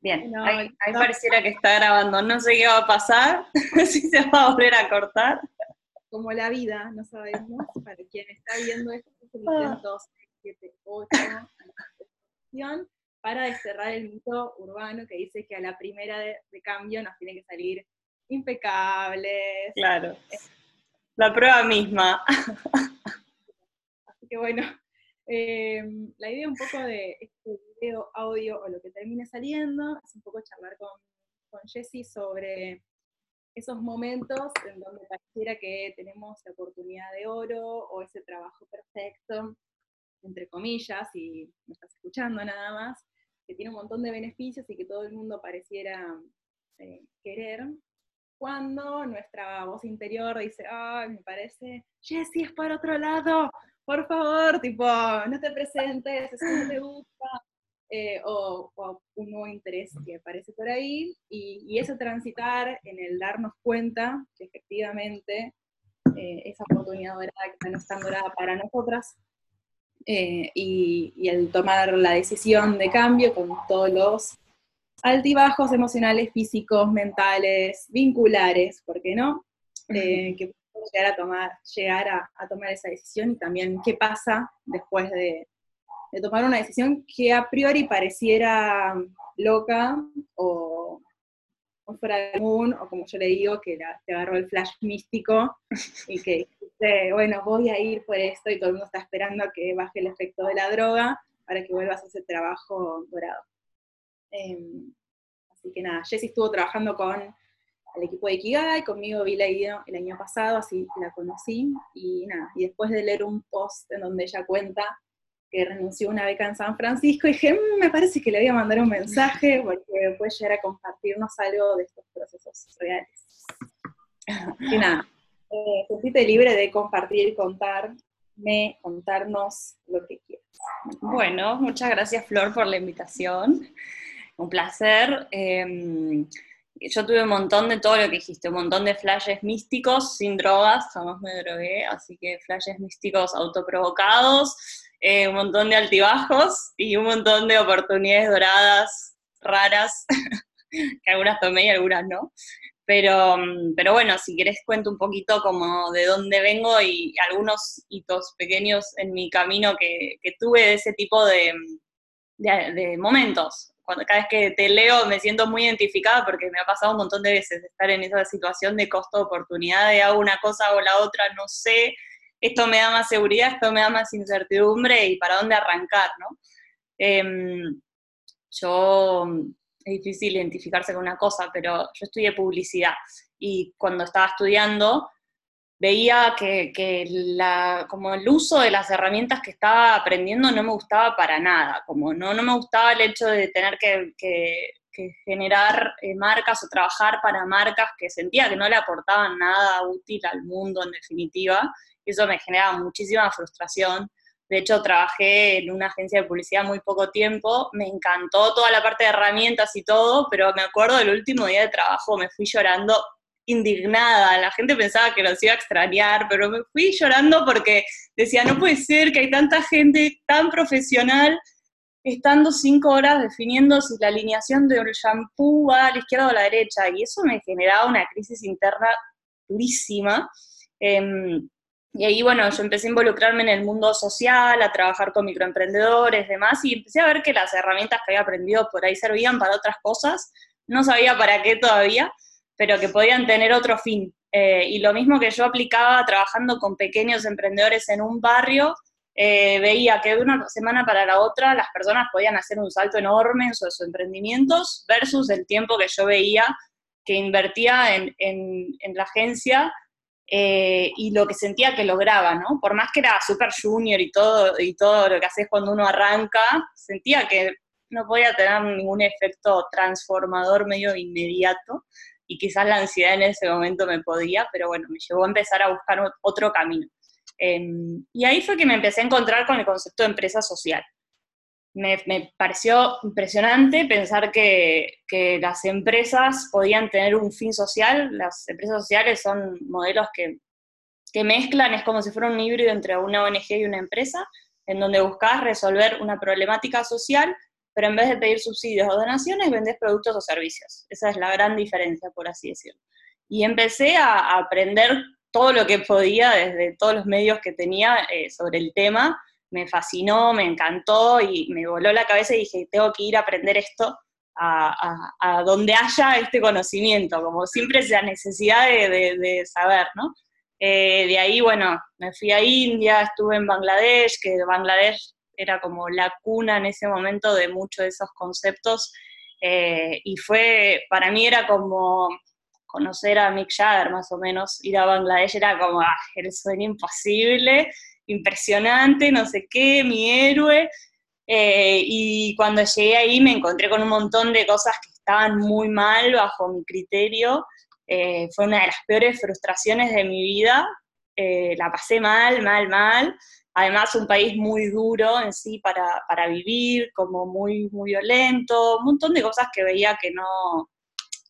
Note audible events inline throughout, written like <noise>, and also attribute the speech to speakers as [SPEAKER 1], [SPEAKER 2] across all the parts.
[SPEAKER 1] Bien, ahí, pareciera que está grabando. No sé qué va a pasar, <laughs> si se va a volver a cortar.
[SPEAKER 2] Como la vida, no sabemos. Para quien está viendo esto, es el intento 678 para desterrar el mito urbano que dice que a la primera de, cambio nos tiene que salir impecables.
[SPEAKER 1] Claro. La prueba misma.
[SPEAKER 2] Así que bueno, em, la idea un poco de este video, audio o lo que termine saliendo es un poco charlar con, con Jessie sobre esos momentos en donde pareciera que tenemos la oportunidad de oro o ese trabajo perfecto, entre comillas, y me estás escuchando nada más, que tiene un montón de beneficios y que todo el mundo pareciera eh, querer, cuando nuestra voz interior dice, ay, me parece, Jessie, es por otro lado, por favor, tipo, no te presentes, eso no te gusta, eh, o, un nuevo interés que aparece por ahí, y, y, eso transitar en el darnos cuenta que efectivamente eh, esa oportunidad dorada que no está dorada para nosotras, eh, y, el tomar la decisión de cambio con todos los altibajos emocionales, físicos, mentales, vinculares, ¿por qué no? Que llegar a tomar, llegar a, tomar esa decisión y también qué pasa después de, tomar una decisión que a priori pareciera loca o, fuera de común, o como yo le digo, que te agarró el flash místico y que bueno, voy a ir por esto y todo el mundo está esperando a que baje el efecto de la droga para que vuelvas a hacer trabajo dorado. Em, así que nada, Jessie estuvo trabajando con el equipo de Ikigai, conmigo vi la idea el año pasado, así la conocí, y nada, y después de leer un post en donde ella cuenta que renunció a una beca en San Francisco, dije, mm, me parece que le voy a mandar un mensaje porque puede llegar a compartirnos algo de estos procesos reales. Y nada, eh, libre de compartir, contarme, contarnos lo que quieras.
[SPEAKER 1] Bueno, muchas gracias Flor por la invitación. Un placer. Em, yo tuve un montón de todo lo que dijiste, un montón de flashes místicos sin drogas, jamás me drogué, así que flashes místicos autoprovocados, eh, un montón de altibajos y un montón de oportunidades doradas raras, <laughs> que algunas tomé y algunas no. Pero, pero bueno, si querés cuento un poquito como de dónde vengo y algunos hitos pequeños en mi camino que, tuve de ese tipo de, momentos. Cada vez que te leo me siento muy identificada porque me ha pasado un montón de veces estar en esa situación de costo-oportunidad, de hago una cosa o la otra, no sé, esto me da más seguridad, esto me da más incertidumbre y para dónde arrancar, ¿no? Em, yo es difícil identificarse con una cosa, pero yo estudié publicidad y cuando estaba estudiando veía que, la, como el uso de las herramientas que estaba aprendiendo no me gustaba para nada, como no, no me gustaba el hecho de tener que, generar eh, marcas o trabajar para marcas que sentía que no le aportaban nada útil al mundo en definitiva, eso me generaba muchísima frustración. De hecho, trabajé en una agencia de publicidad muy poco tiempo, me encantó toda la parte de herramientas y todo, pero me acuerdo del último día de trabajo, me fui llorando indignada, la gente pensaba que nos iba a extrañar, pero me fui llorando porque decía, no puede ser que hay tanta gente tan profesional estando cinco horas definiendo si la alineación de un shampoo va a la izquierda o a la derecha, y eso me generaba una crisis interna durísima. Em, y ahí, bueno, yo empecé a involucrarme en el mundo social, a trabajar con microemprendedores, demás, y empecé a ver que las herramientas que había aprendido por ahí servían para otras cosas. No sabía para qué todavía, pero que podían tener otro fin. Eh, y lo mismo que yo aplicaba trabajando con pequeños emprendedores en un barrio, eh, veía que de una semana para la otra las personas podían hacer un salto enorme en sus, emprendimientos versus el tiempo que yo veía que invertía en, en, la agencia eh, y lo que sentía que lograba, ¿no? Por más que era super junior y todo, y todo lo que haces cuando uno arranca, sentía que no podía tener ningún efecto transformador medio inmediato y quizás la ansiedad en ese momento me podía, pero bueno, me llevó a empezar a buscar otro camino. Em, y ahí fue que me empecé a encontrar con el concepto de empresa social me, pareció impresionante pensar que, las empresas podían tener un fin social. Las empresas sociales son modelos que, mezclan, es como si fuera un híbrido entre una ONG y una empresa, en donde buscabas resolver una problemática social, pero en vez de pedir subsidios o donaciones, vendés productos o servicios. Esa es la gran diferencia, por así decirlo. Y empecé a, aprender todo lo que podía desde todos los medios que tenía eh, sobre el tema. Me fascinó, me encantó y me voló la cabeza y dije, tengo que ir a aprender esto a, donde haya este conocimiento, como siempre esa necesidad de, saber, ¿no? Eh, de ahí, bueno, me fui a India, estuve en Bangladesh, que Bangladesh era como la cuna en ese momento de muchos de esos conceptos, eh, y fue, para mí era como conocer a Mick Jagger más o menos, ir a Bangladesh era como, ah, el sueño imposible, impresionante, no sé qué, mi héroe, eh, y cuando llegué ahí me encontré con un montón de cosas que estaban muy mal bajo mi criterio. Eh, fue una de las peores frustraciones de mi vida. Eh, la pasé mal, mal, mal. Además, un país muy duro en sí para, para, vivir, como muy, muy violento, un montón de cosas que veía que no,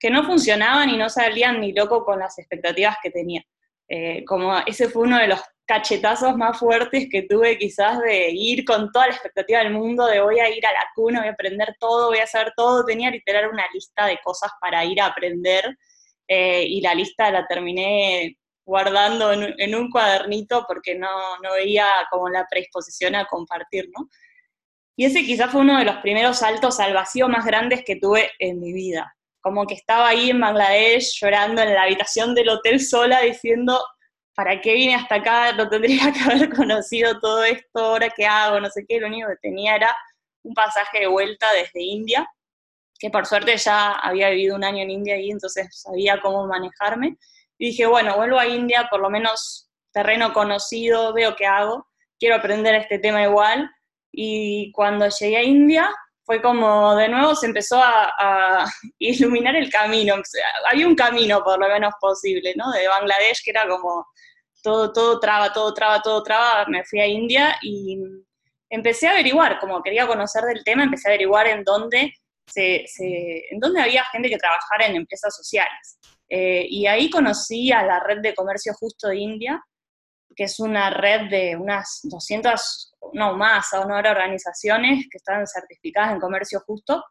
[SPEAKER 1] que no funcionaban y no salían ni loco con las expectativas que tenía. como ese fue uno de los cachetazos más fuertes que tuve quizás de ir con toda la expectativa del mundo, de voy a ir a la cuna, voy a aprender todo, voy a saber todo, tenía literal una lista de cosas para ir a aprender eh, y la lista la terminé guardando en, un cuadernito porque no, no, veía como la predisposición a compartir, ¿no? Y ese quizás fue uno de los primeros saltos al vacío más grandes que tuve en mi vida. Como que estaba ahí en Bangladesh llorando en la habitación del hotel sola diciendo, ¿para qué vine hasta acá? No tendría <laughs> que haber conocido todo esto, ahora qué hago, no sé qué, lo único que tenía era un pasaje de vuelta desde India, que por suerte ya había vivido un año en India y entonces sabía cómo manejarme. Y dije, bueno, vuelvo a India, por lo menos terreno conocido, veo qué hago, quiero aprender este tema igual. Y cuando llegué a India, fue como de nuevo se empezó a, a, <laughs> iluminar el camino. Había un camino por lo menos posible, ¿no? De Bangladesh, que era como todo, todo traba, todo traba, todo traba, me fui a India y empecé a averiguar, como quería conocer del tema, empecé a averiguar en dónde, se, en dónde había gente que trabajara en empresas sociales. Eh, y ahí conocí a la red de comercio justo de India, que es una red de unas 200, no más, aún ahora organizaciones que están certificadas en comercio justo.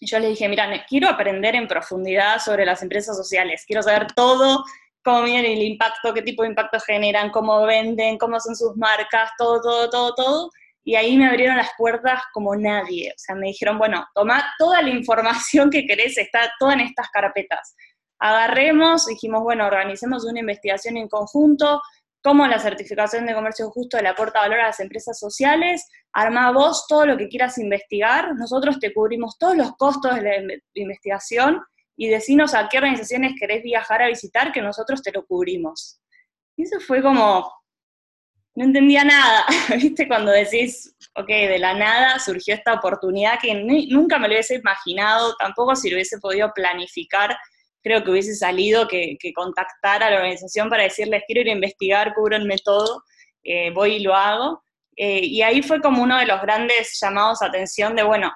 [SPEAKER 1] Y yo les dije, mira, quiero aprender en profundidad sobre las empresas sociales, quiero saber todo cómo miden el impacto, qué tipo de impacto generan, cómo venden, cómo son sus marcas, todo, todo, todo, todo. Y ahí me abrieron las puertas como nadie. O sea, me dijeron, bueno, toma toda la información que querés, está toda en estas carpetas. Agarremos, dijimos, bueno, organicemos una investigación en conjunto, cómo la certificación de comercio justo le aporta valor a las empresas sociales, arma vos todo lo que quieras investigar, nosotros te cubrimos todos los costos de la investigación y decinos a qué organizaciones querés viajar a visitar, que nosotros te lo cubrimos. Y eso fue como, no entendía nada, <laughs> ¿viste? Cuando decís, ok, de la nada surgió esta oportunidad que nunca me lo hubiese imaginado, tampoco si lo hubiese podido planificar, creo que hubiese salido que, que contactar a la organización para decirles, quiero ir a investigar, cúbranme todo, eh, voy y lo hago. Eh, y ahí fue como uno de los grandes llamados a atención de, bueno,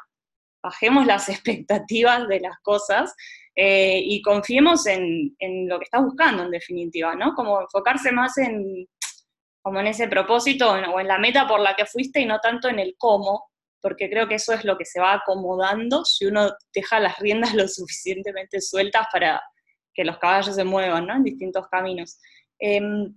[SPEAKER 1] bajemos las <laughs> expectativas de las cosas eh, y confiemos en, lo que estás buscando, en definitiva, ¿no? Como enfocarse más en, como en ese propósito o en la meta por la que fuiste y no tanto en el cómo, porque creo que eso es lo que se va acomodando si uno deja las riendas <laughs> lo suficientemente sueltas para que los caballos se muevan, ¿no? En distintos caminos. Em,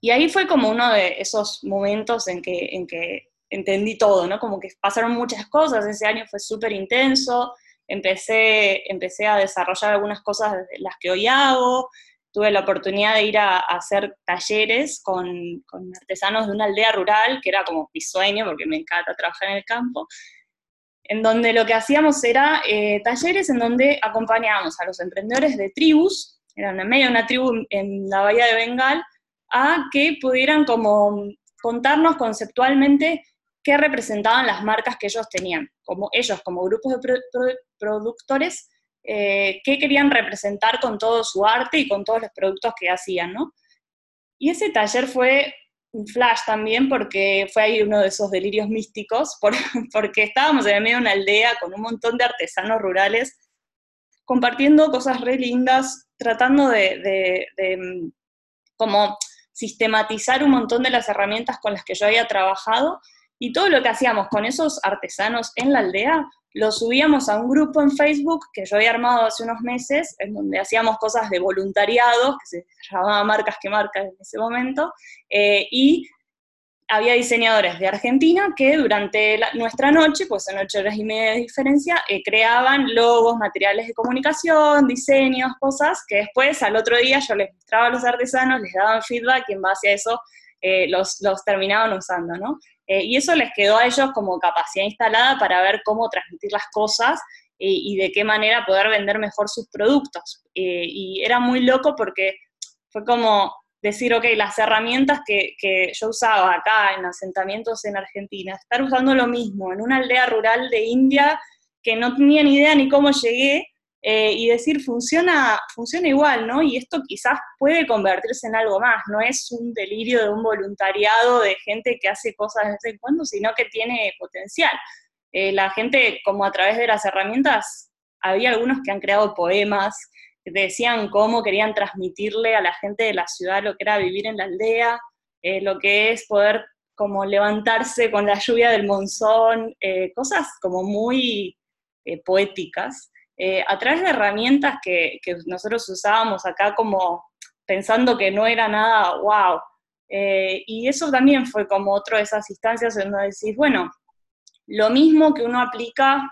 [SPEAKER 1] y ahí fue como uno de esos momentos en que, en que entendí todo, ¿no? Como que pasaron muchas cosas, ese año fue súper intenso, empecé, empecé a desarrollar algunas cosas de las que hoy hago, tuve la oportunidad de ir a, hacer talleres con, artesanos de una aldea rural, que era como mi sueño, porque me encanta trabajar en el campo, en donde lo que hacíamos era eh, talleres en donde acompañábamos a los emprendedores de tribus, eran en medio de una tribu en la bahía de Bengal, a que pudieran como contarnos conceptualmente qué representaban las marcas que ellos tenían, como ellos como grupos de productores, eh, qué querían representar con todo su arte y con todos los productos que hacían, ¿no? Y ese taller fue un flash también porque fue ahí uno de esos delirios místicos, <laughs> porque estábamos en medio de una aldea con un montón de artesanos rurales compartiendo cosas re lindas, tratando de, de mm, como sistematizar un montón de las herramientas con las que yo había trabajado Y todo lo que hacíamos con esos artesanos en la aldea, lo subíamos a un grupo en Facebook que yo había armado hace unos meses, en donde hacíamos cosas de voluntariado, que se llamaba Marcas que Marcas en ese momento, eh, y había diseñadores de Argentina que durante nuestra noche, pues en ocho horas y media de diferencia, eh, creaban logos, materiales de comunicación, diseños, cosas que después al otro día yo les mostraba a los artesanos, les daban feedback y en base a eso eh, los, los, terminaban usando, ¿no? Eh, y eso les quedó a ellos como capacidad instalada para ver cómo transmitir las cosas y de qué manera poder vender mejor sus productos. y era muy loco porque fue como decir, ok, las herramientas que, yo usaba acá en asentamientos en Argentina, estar usando lo mismo en una aldea rural de India que no tenía ni idea ni cómo llegué, eh, y decir, funciona, funciona igual, ¿no? Y esto quizás puede convertirse en algo más, no es un delirio de un voluntariado de gente que hace cosas de vez en cuando, sino que tiene potencial. Eh, la gente, como a través de las herramientas, había algunos que han creado poemas, decían cómo querían transmitirle a la gente de la ciudad lo que era vivir en la aldea, eh, lo que es poder como levantarse con la lluvia del monzón, cosas como muy eh, a través de herramientas que, que, nosotros usábamos acá como pensando que no era nada wow. y eso también fue como otra de esas instancias donde decís, bueno, lo mismo que uno aplica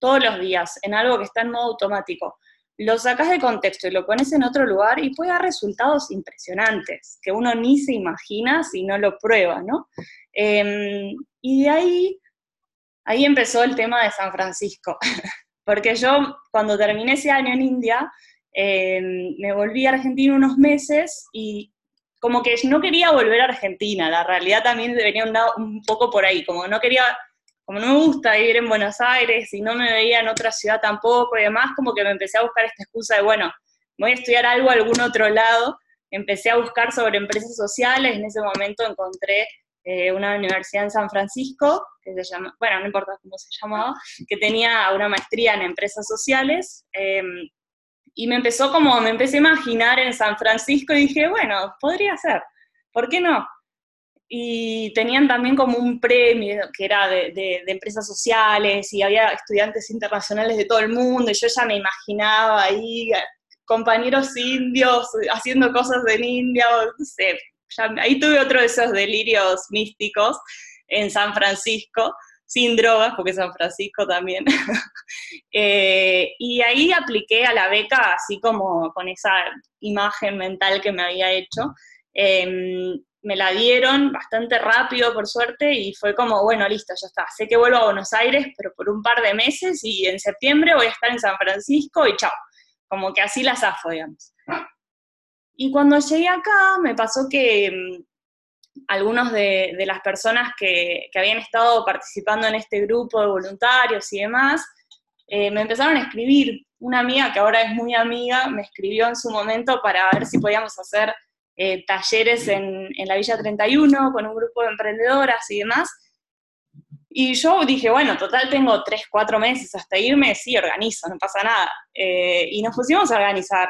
[SPEAKER 1] todos los días en algo que está en modo automático lo sacas de contexto y lo pones en otro lugar y puede dar resultados impresionantes, que uno ni se imagina si no lo prueba, ¿no? Em, y de ahí, ahí empezó el tema de San Francisco, <laughs> porque yo cuando terminé ese año en India, em, me volví a Argentina unos meses y como que no quería volver a Argentina, la realidad también venía un, un poco por ahí, como no quería como no me gusta vivir en Buenos Aires y no me veía en otra ciudad tampoco y demás, como que me empecé a buscar esta excusa de, bueno, voy a estudiar algo a algún otro lado. Empecé a buscar sobre empresas sociales, en ese momento encontré eh, una universidad en San Francisco, que se llama, bueno, no importa cómo se llamaba, que tenía una maestría en empresas sociales, em, y me empezó como, me empecé a imaginar en San Francisco y dije, bueno, podría ser, ¿por qué no? y tenían también como un premio que era de, empresas sociales y había estudiantes internacionales de todo el mundo y yo ya me imaginaba ahí compañeros indios haciendo cosas en India, no sé, ahí tuve otro de esos delirios místicos en San Francisco, sin drogas, porque San Francisco también. <laughs> Eh, y ahí apliqué a la beca así como con esa imagen mental que me había hecho. Em, me la dieron bastante rápido, por suerte, y fue como, bueno, listo, ya está. Sé que vuelvo a Buenos Aires, pero por un par de meses, y en septiembre voy a estar en San Francisco, y chao. Como que así la zafo, digamos. Y cuando llegué acá, me pasó que mm, algunos de, las personas que, habían estado participando en este grupo de voluntarios y demás, eh, me empezaron a escribir. Una amiga que ahora es muy amiga me escribió en su momento para ver si podíamos hacer eh, talleres en, la Villa 31 con un grupo de emprendedoras y demás. Y yo dije, bueno, total tengo tres, cuatro meses hasta irme, sí, organizo, no pasa nada. Eh, y nos pusimos a organizar.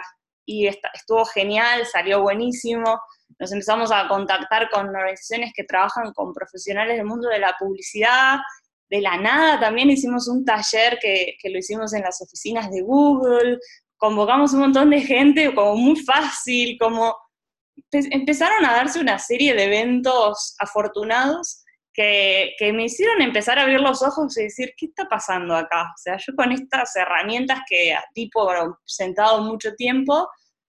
[SPEAKER 1] Y estuvo genial, salió buenísimo. Nos empezamos a contactar con organizaciones que trabajan con profesionales del mundo de la publicidad. De la nada también hicimos un taller que, que lo hicimos en las oficinas de Google. Convocamos un montón de gente, como muy fácil, como empezaron a darse una serie de eventos afortunados que, me hicieron empezar a abrir los ojos y decir, ¿qué está pasando acá? O sea, yo con estas herramientas que tipo sentado mucho tiempo,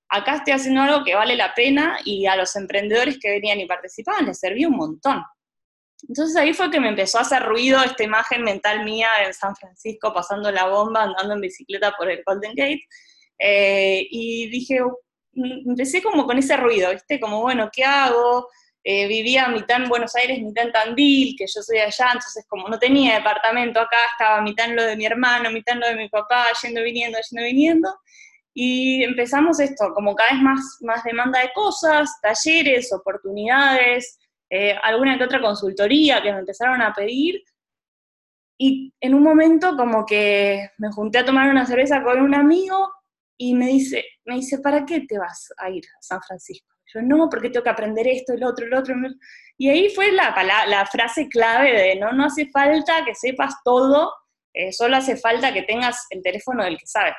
[SPEAKER 1] acá estoy haciendo algo que vale la pena y a los emprendedores que venían y participaban les servía un montón. Entonces ahí fue que me empezó a hacer ruido esta imagen mental mía en San Francisco pasando la bomba, andando en bicicleta por el Golden Gate. Eh, y dije, empecé como con ese ruido, ¿viste? Como, bueno, ¿qué hago? Eh, vivía mitad en Buenos Aires, mitad en Tandil, que yo soy allá, entonces como no tenía departamento acá, estaba mitad en lo de mi hermano, mitad en lo de mi papá, yendo, viniendo, yendo, viniendo. Y empezamos esto, como cada vez más, más demanda de cosas, talleres, oportunidades, eh, alguna que otra consultoría que me empezaron a pedir. Y en un momento como que me junté a tomar una cerveza con un amigo y me dice, me dice, ¿para qué te vas a ir a San Francisco? Yo, no, porque tengo que aprender esto, el otro, el otro. Y ahí fue la, frase clave de, no, no hace falta que sepas todo, eh, solo hace falta que tengas el teléfono del que sabe.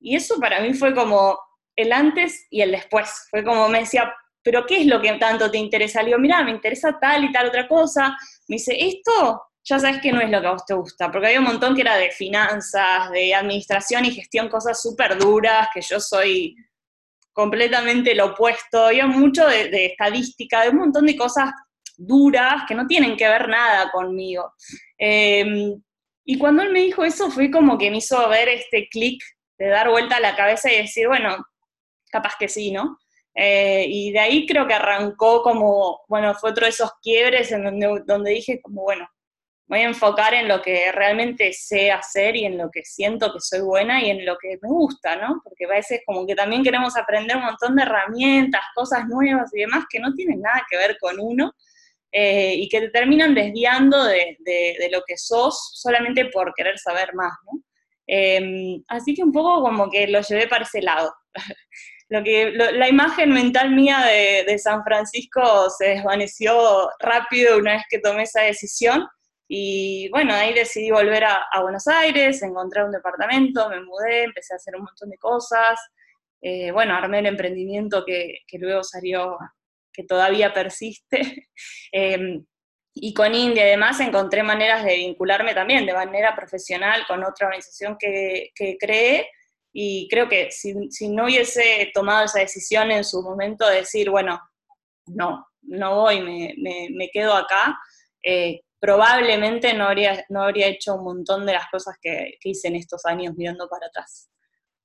[SPEAKER 1] Y eso para mí fue como el antes y el después. Fue como me decía, pero ¿qué es lo que tanto te interesa? Le digo, mira, me interesa tal y tal otra cosa. Me dice, esto ya sabes que no es lo que a vos te gusta, porque había un montón que era de finanzas, de administración y gestión, cosas súper duras, que yo soy completamente lo opuesto, había mucho de, estadística, de un montón de cosas duras que no tienen que ver nada conmigo. Em, y cuando él me dijo eso fue como que me hizo ver este clic de dar vuelta a la cabeza y decir, bueno, capaz que sí, ¿no? Eh, y de ahí creo que arrancó como, bueno, fue otro de esos quiebres en donde, donde dije como, bueno, voy a enfocar en lo que realmente sé hacer y en lo que siento que soy buena y en lo que me gusta, ¿no? Porque a veces como que también queremos aprender un montón de herramientas, cosas nuevas y demás que no tienen nada que ver con uno eh, y que te terminan desviando de, lo que sos solamente por querer saber más, ¿no? Em, así que un poco como que lo llevé para ese lado. <laughs> lo que, la imagen mental mía de, de San Francisco se desvaneció rápido una vez que tomé esa decisión y bueno, ahí decidí volver a, Buenos Aires, encontré un departamento, me mudé, empecé a hacer un montón de cosas. Eh, bueno, armé el emprendimiento que, luego salió, que todavía persiste. <laughs> Em, y con India además encontré maneras de vincularme también de manera profesional con otra organización que, que creé. Y creo que si, no hubiese tomado esa decisión en su momento de decir, bueno, no, no voy, me, me, quedo acá, eh, probablemente no habría, no habría hecho un montón de las cosas que, hice en estos años mirando para atrás.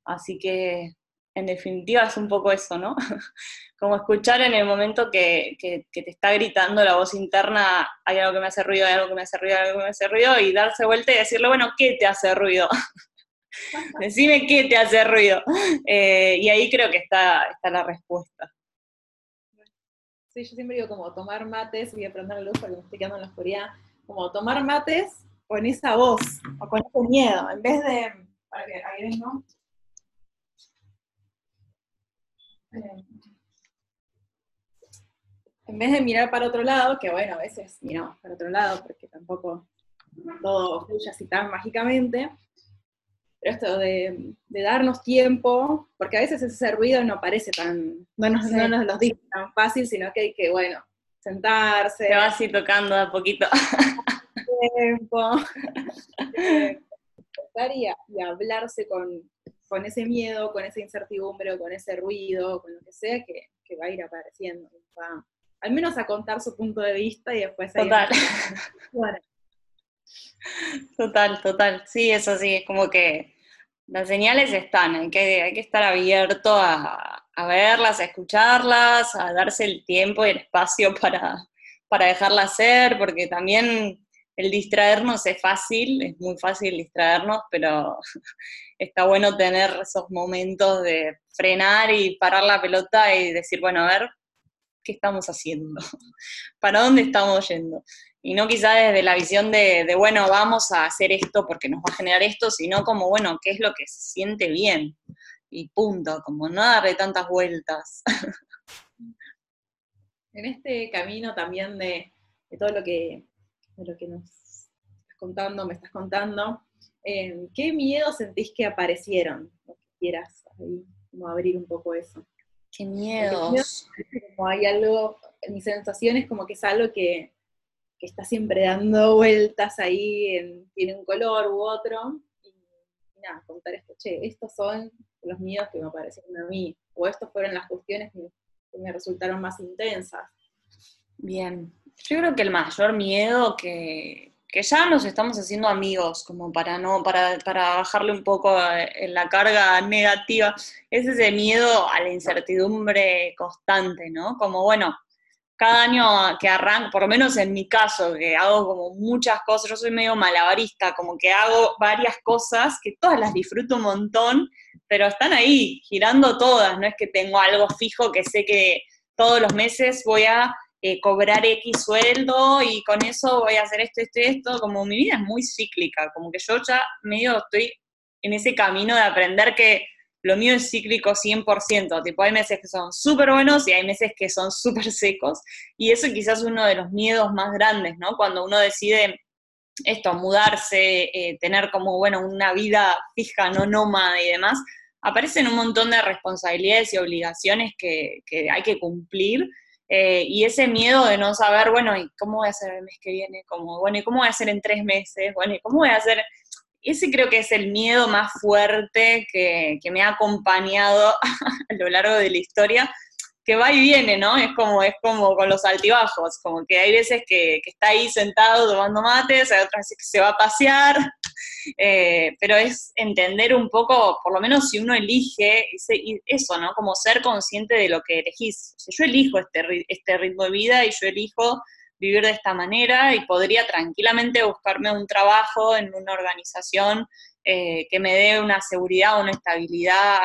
[SPEAKER 1] Así que, en definitiva, es un poco eso, ¿no? <laughs> Como escuchar en el momento que, te está gritando la voz interna, hay algo que me hace ruido, hay algo que me hace ruido, hay algo que me hace ruido, y darse vuelta y decirle, bueno, ¿qué te hace ruido? <laughs> Decime qué te hace ruido. Eh, y ahí creo que está, está la respuesta.
[SPEAKER 2] Sí, yo siempre digo como tomar mates, voy a prender la luz porque me estoy quedando en la oscuridad como tomar mates con esa voz o con ese miedo, en vez de, para que ahí ¿no? Eh, en vez de mirar para otro lado, que bueno, a veces miramos para otro lado porque tampoco todo fluye así tan mágicamente, pero esto de, darnos tiempo, porque a veces ese ruido no parece tan, no nos, no nos lo dice tan fácil, sino que hay que, bueno, sentarse.
[SPEAKER 1] Te vas así tocando a poquito.
[SPEAKER 2] Tiempo. <laughs> y, y, hablarse con, ese miedo, con esa incertidumbre, con ese ruido, con lo que sea que, va a ir apareciendo. al menos a contar su punto de vista y después...
[SPEAKER 1] Total. <laughs> Total, total. Sí, eso sí, es como que las señales están, hay que, hay que estar abierto a, a verlas, a escucharlas, a darse el tiempo y el espacio <laughs> para, para dejarlas ser, porque también el distraernos es fácil, es muy fácil distraernos, pero <laughs> está bueno tener esos momentos de frenar y parar la pelota y decir, bueno, a ver, ¿qué estamos haciendo? <laughs> ¿Para dónde estamos yendo? Y no quizá desde la visión de, de, bueno, vamos a hacer esto porque nos va a generar esto, sino como, bueno, ¿qué es lo que se siente bien? Y punto, como no darle tantas vueltas. <laughs>
[SPEAKER 2] En este camino también de, todo lo que, lo que nos estás contando, me estás contando, eh, ¿qué miedos sentís que aparecieron? O que quieras como abrir un poco eso.
[SPEAKER 1] ¿Qué miedos?
[SPEAKER 2] Como hay algo, mi sensación es como que es algo que, que está siempre dando vueltas ahí, tiene un color u otro, y, y nada, contar esto, che, estos son los miedos que me aparecieron a mí, o estas fueron las cuestiones que, me resultaron más intensas.
[SPEAKER 1] Bien, yo creo que el mayor miedo que, que ya nos estamos haciendo amigos, como para no, para, para, bajarle un poco en la carga negativa, es ese miedo a la incertidumbre constante, ¿no? Como bueno, cada año que arranco, por lo menos en mi caso, que hago como muchas cosas, yo soy medio malabarista, como que hago varias cosas que todas las disfruto un montón, pero están ahí, girando todas, no es que tengo algo fijo que sé que todos los meses voy a eh, cobrar X sueldo y con eso voy a hacer esto, esto y esto, como mi vida es muy cíclica, como que yo ya medio estoy en ese camino de aprender que lo mío es cíclico 100%, tipo hay meses que son súper buenos y hay meses que son súper secos, y eso quizás es uno de los miedos más grandes, ¿no? Cuando uno decide esto, mudarse, eh, tener como, bueno, una vida fija, no nómada y demás, aparecen un montón de responsabilidades y obligaciones que, hay que cumplir, eh, y ese miedo de no saber, bueno, ¿y cómo voy a hacer el mes que viene? Como, bueno, ¿y cómo voy a hacer en tres meses? Bueno, ¿y cómo voy a hacer ese creo que es el miedo más fuerte que, me ha acompañado <laughs> a lo largo de la historia, que va y viene, ¿no? Es como, es como con los altibajos, como que hay veces que, está ahí sentado tomando mates, hay otras veces que se va a pasear, <laughs> eh, pero es entender un poco, por lo menos si uno elige eso, ¿no? Como ser consciente de lo que elegís. yo elijo este, este ritmo de vida y yo elijo vivir de esta manera y podría tranquilamente buscarme un trabajo en una organización eh, que me dé una seguridad, una estabilidad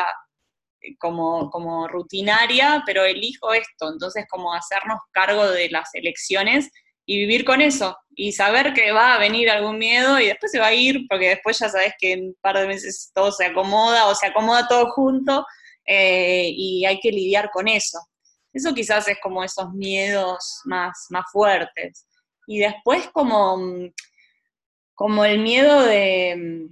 [SPEAKER 1] como, como rutinaria, pero elijo esto, entonces como hacernos cargo de las elecciones y vivir con eso y saber que va a venir algún miedo y después se va a ir porque después ya sabes que en un par de meses todo se acomoda o se acomoda todo junto eh, y hay que lidiar con eso. Eso quizás es como esos miedos más, más fuertes. Y después como, como el miedo de,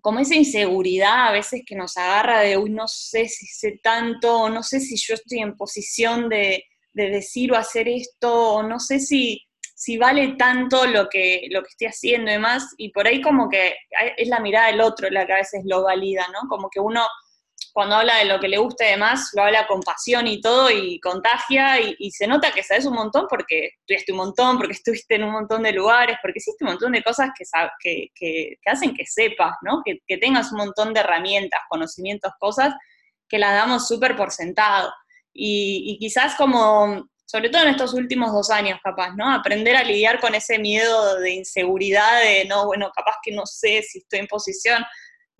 [SPEAKER 1] como esa inseguridad a veces que nos agarra de, uy, no sé si sé tanto, o no sé si yo estoy en posición de, decir o hacer esto, o no sé si, si vale tanto lo que, lo que estoy haciendo y demás, y por ahí como que es la mirada del otro la que a veces lo valida, ¿no? Como que uno cuando habla de lo que le gusta y demás, lo habla con pasión y todo, y contagia, y, se nota que sabes un montón porque estudiaste un montón, porque estuviste en un montón de lugares, porque hiciste un montón de cosas que, hacen que sepas, ¿no? Que, tengas un montón de herramientas, conocimientos, cosas que las damos súper por sentado. Y, y quizás como, sobre todo en estos últimos dos años, capaz, ¿no? Aprender a lidiar con ese miedo de inseguridad, de no, bueno, capaz que no sé si estoy en posición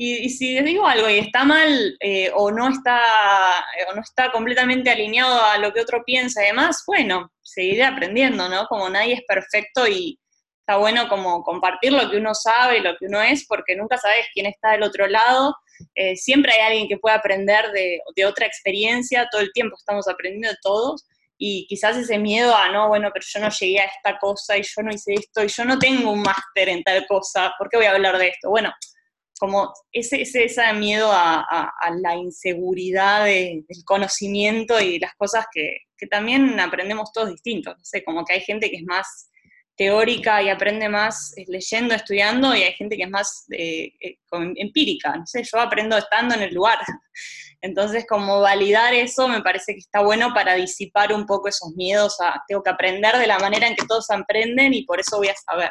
[SPEAKER 1] y, si les digo algo y está mal eh, o, no está, eh, o no está completamente alineado a lo que otro piensa y demás, bueno, seguiré aprendiendo, ¿no? Como nadie es perfecto y está bueno como compartir lo que uno sabe lo que uno es, porque nunca sabes quién está del otro lado. Eh, siempre hay alguien que puede aprender de, de otra experiencia, todo el tiempo estamos aprendiendo todos y quizás ese miedo a, no, bueno, pero yo no llegué a esta cosa y yo no hice esto y yo no tengo un máster en tal cosa, ¿por qué voy a hablar de esto? Bueno, como ese, ese, miedo a, la inseguridad del conocimiento y las cosas que, también aprendemos todos distintos. No sé, como que hay gente que es más teórica y aprende más leyendo, estudiando, y hay gente que es más eh, eh, empírica. No sé, yo aprendo estando en el lugar. <laughs> Entonces, como validar eso me parece que está bueno para disipar un poco esos miedos a tengo que aprender de la manera en que todos aprenden y por eso voy a saber.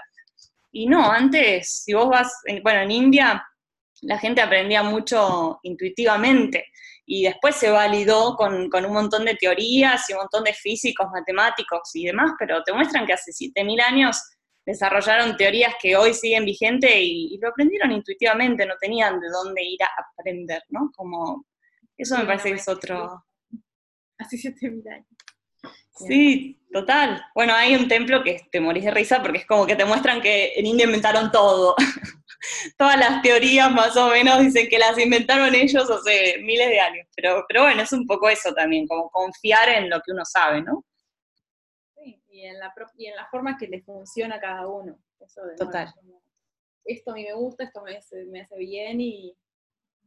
[SPEAKER 1] Y no, antes, si vos vas, bueno, en India la gente aprendía mucho intuitivamente y después se validó con, un montón de teorías y un montón de físicos, matemáticos y demás, pero te muestran que hace 7.000 años desarrollaron teorías que hoy siguen vigentes y, lo aprendieron intuitivamente, no tenían de dónde ir a aprender, ¿no? Como, eso me parece que es otro...
[SPEAKER 2] Hace 7.000 años.
[SPEAKER 1] Sí, total. Bueno, hay un templo que te morís de risa porque es como que te muestran que en India inventaron todo. <laughs> todas las teorías más o menos dicen que las inventaron ellos hace miles de años. Pero, pero bueno, es un poco eso también, como confiar en lo que uno sabe, ¿no?
[SPEAKER 2] Sí, y en la, y en la forma que le funciona a cada uno.
[SPEAKER 1] Total.
[SPEAKER 2] esto a mí me gusta, esto me hace, me hace bien y,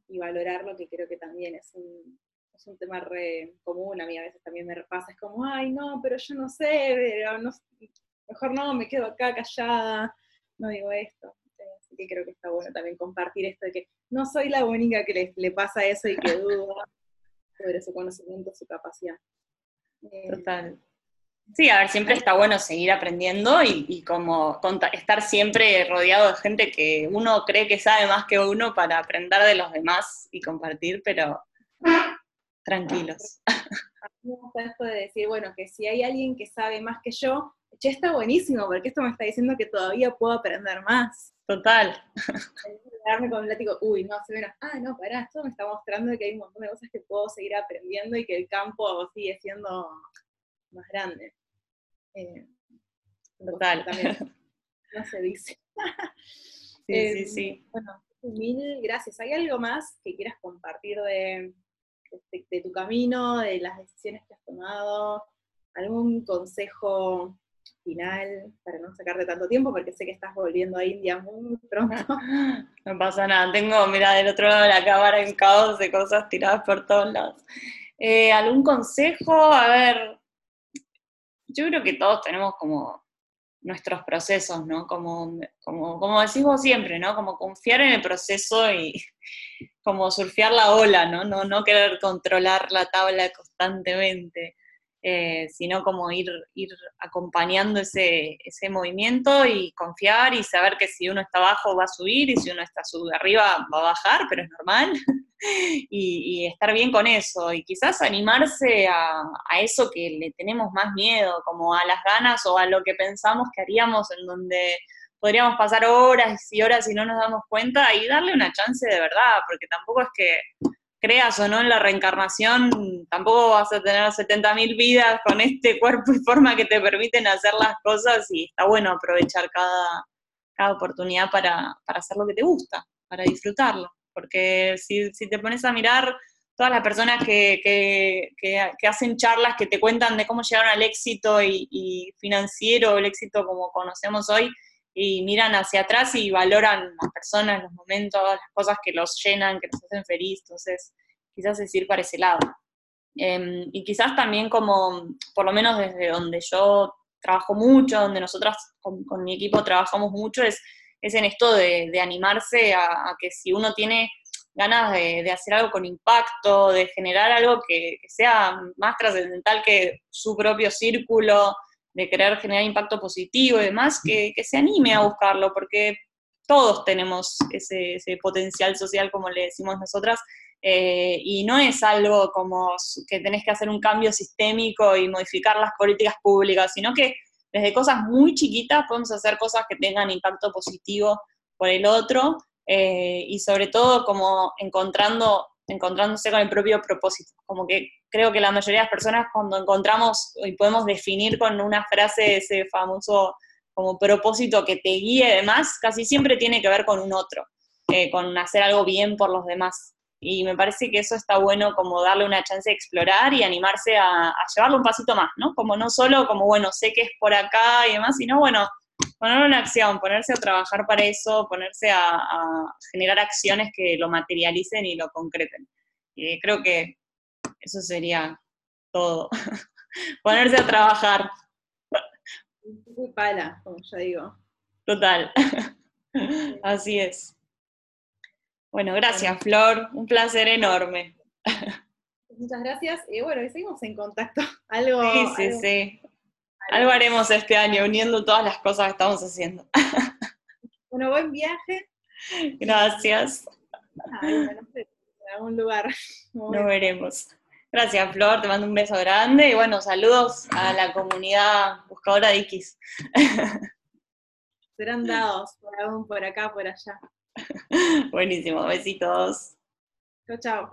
[SPEAKER 2] y valorar lo que creo que también es un, es un tema re común, a mí a veces también me repasa, es como, ay, no, pero yo no sé, pero no, mejor no, me quedo acá callada, no digo esto que creo que está bueno también compartir esto de que no soy la única que le, pasa eso y que <laughs> duda sobre su conocimiento, su capacidad.
[SPEAKER 1] Eh, Total. Sí, a ver, siempre está bueno seguir aprendiendo y, como estar siempre rodeado de gente que uno cree que sabe más que uno para aprender de los demás y compartir, pero tranquilos. <laughs> <laughs>
[SPEAKER 2] A mí me gusta esto de decir, bueno, que si hay alguien que sabe más que yo, che, está buenísimo, porque esto me está diciendo que todavía puedo aprender más.
[SPEAKER 1] Total.
[SPEAKER 2] Darme con un látigo, uy, no, se ve, ah, no, pará, esto me está mostrando que hay un montón de cosas que puedo seguir aprendiendo y que el campo sigue siendo más grande.
[SPEAKER 1] Eh, Total.
[SPEAKER 2] También <laughs> no se dice.
[SPEAKER 1] sí, sí, sí.
[SPEAKER 2] Bueno, Mil gracias. ¿Hay algo más que quieras compartir de, de, tu camino, de las decisiones que has tomado? ¿Algún consejo final para no sacarte tanto tiempo? Porque sé que estás volviendo a India muy pronto. <laughs>
[SPEAKER 1] No pasa nada. Tengo, mira, del otro lado de la cámara en caos de cosas tiradas por todos lados. Eh, ¿Algún consejo? A ver, yo creo que todos tenemos como nuestros procesos, ¿no? Como, como, como decís vos siempre, ¿no? Como confiar en el proceso y <laughs> como surfear la ola, ¿no? No, no querer controlar la tabla constantemente. Eh, sino como ir, ir acompañando ese, ese, movimiento y confiar y saber que si uno está abajo va a subir y si uno está arriba va a bajar, pero es normal, <laughs> y, estar bien con eso y quizás animarse a, a, eso que le tenemos más miedo, como a las ganas o a lo que pensamos que haríamos en donde podríamos pasar horas y horas y no nos damos cuenta y darle una chance de verdad, porque tampoco es que creas o no en la reencarnación, tampoco vas a tener 70.000 vidas con este <laughs> cuerpo y forma que te permiten hacer las cosas y está bueno aprovechar cada, cada oportunidad para, hacer lo que te gusta, para disfrutarlo. Porque si, te pones a mirar todas las personas que, hacen charlas que te cuentan de cómo llegaron al éxito y, y financiero, el éxito como conocemos hoy, y miran hacia atrás y valoran las personas, los momentos, las cosas que los llenan, que los hacen feliz, entonces quizás es ir para ese lado. Em, y quizás también como, por lo menos desde donde yo trabajo mucho, donde nosotras con, mi equipo trabajamos mucho, es, es en esto de, animarse a, que si uno tiene ganas de, hacer algo con impacto, de generar algo que sea más trascendental que su propio círculo, de querer generar impacto positivo y demás, que, se anime a buscarlo, porque todos tenemos ese, potencial social, como le decimos nosotras, eh, y no es algo como que tenés que hacer un cambio sistémico y modificar las políticas públicas, sino que desde cosas muy chiquitas podemos hacer cosas que tengan impacto positivo por el otro, eh, y sobre todo como encontrando encontrándose con el propio propósito. Como que creo que la mayoría de las personas cuando encontramos y podemos definir con una frase ese famoso como propósito que te guíe demás, casi siempre tiene que ver con un otro, eh, con hacer algo bien por los demás. Y me parece que eso está bueno como darle una chance de explorar y animarse a, a llevarlo un pasito más, ¿no? Como no solo como, bueno, sé que es por acá y demás, sino, bueno, ponerlo en acción, ponerse a trabajar para eso, ponerse a, generar acciones que lo materialicen y lo concreten. Y creo que eso sería todo. <laughs> ponerse a trabajar.
[SPEAKER 2] Muy pala, como ya digo.
[SPEAKER 1] Total. <laughs> Así es. Bueno, gracias, Flor. Un placer enorme.
[SPEAKER 2] Muchas gracias. Y bueno, seguimos en contacto. <laughs> Algo,
[SPEAKER 1] sí, sí, sí. Algo haremos este año, uniendo todas las cosas que estamos haciendo.
[SPEAKER 2] Bueno, buen viaje.
[SPEAKER 1] Gracias.
[SPEAKER 2] en algún lugar.
[SPEAKER 1] Nos veremos. Gracias, Flor. Te mando un beso grande y bueno, saludos a la comunidad buscadora de X. <laughs>
[SPEAKER 2] Serán dados por aún por acá, por allá. <laughs>
[SPEAKER 1] Buenísimo, besitos.
[SPEAKER 2] Chao, chao.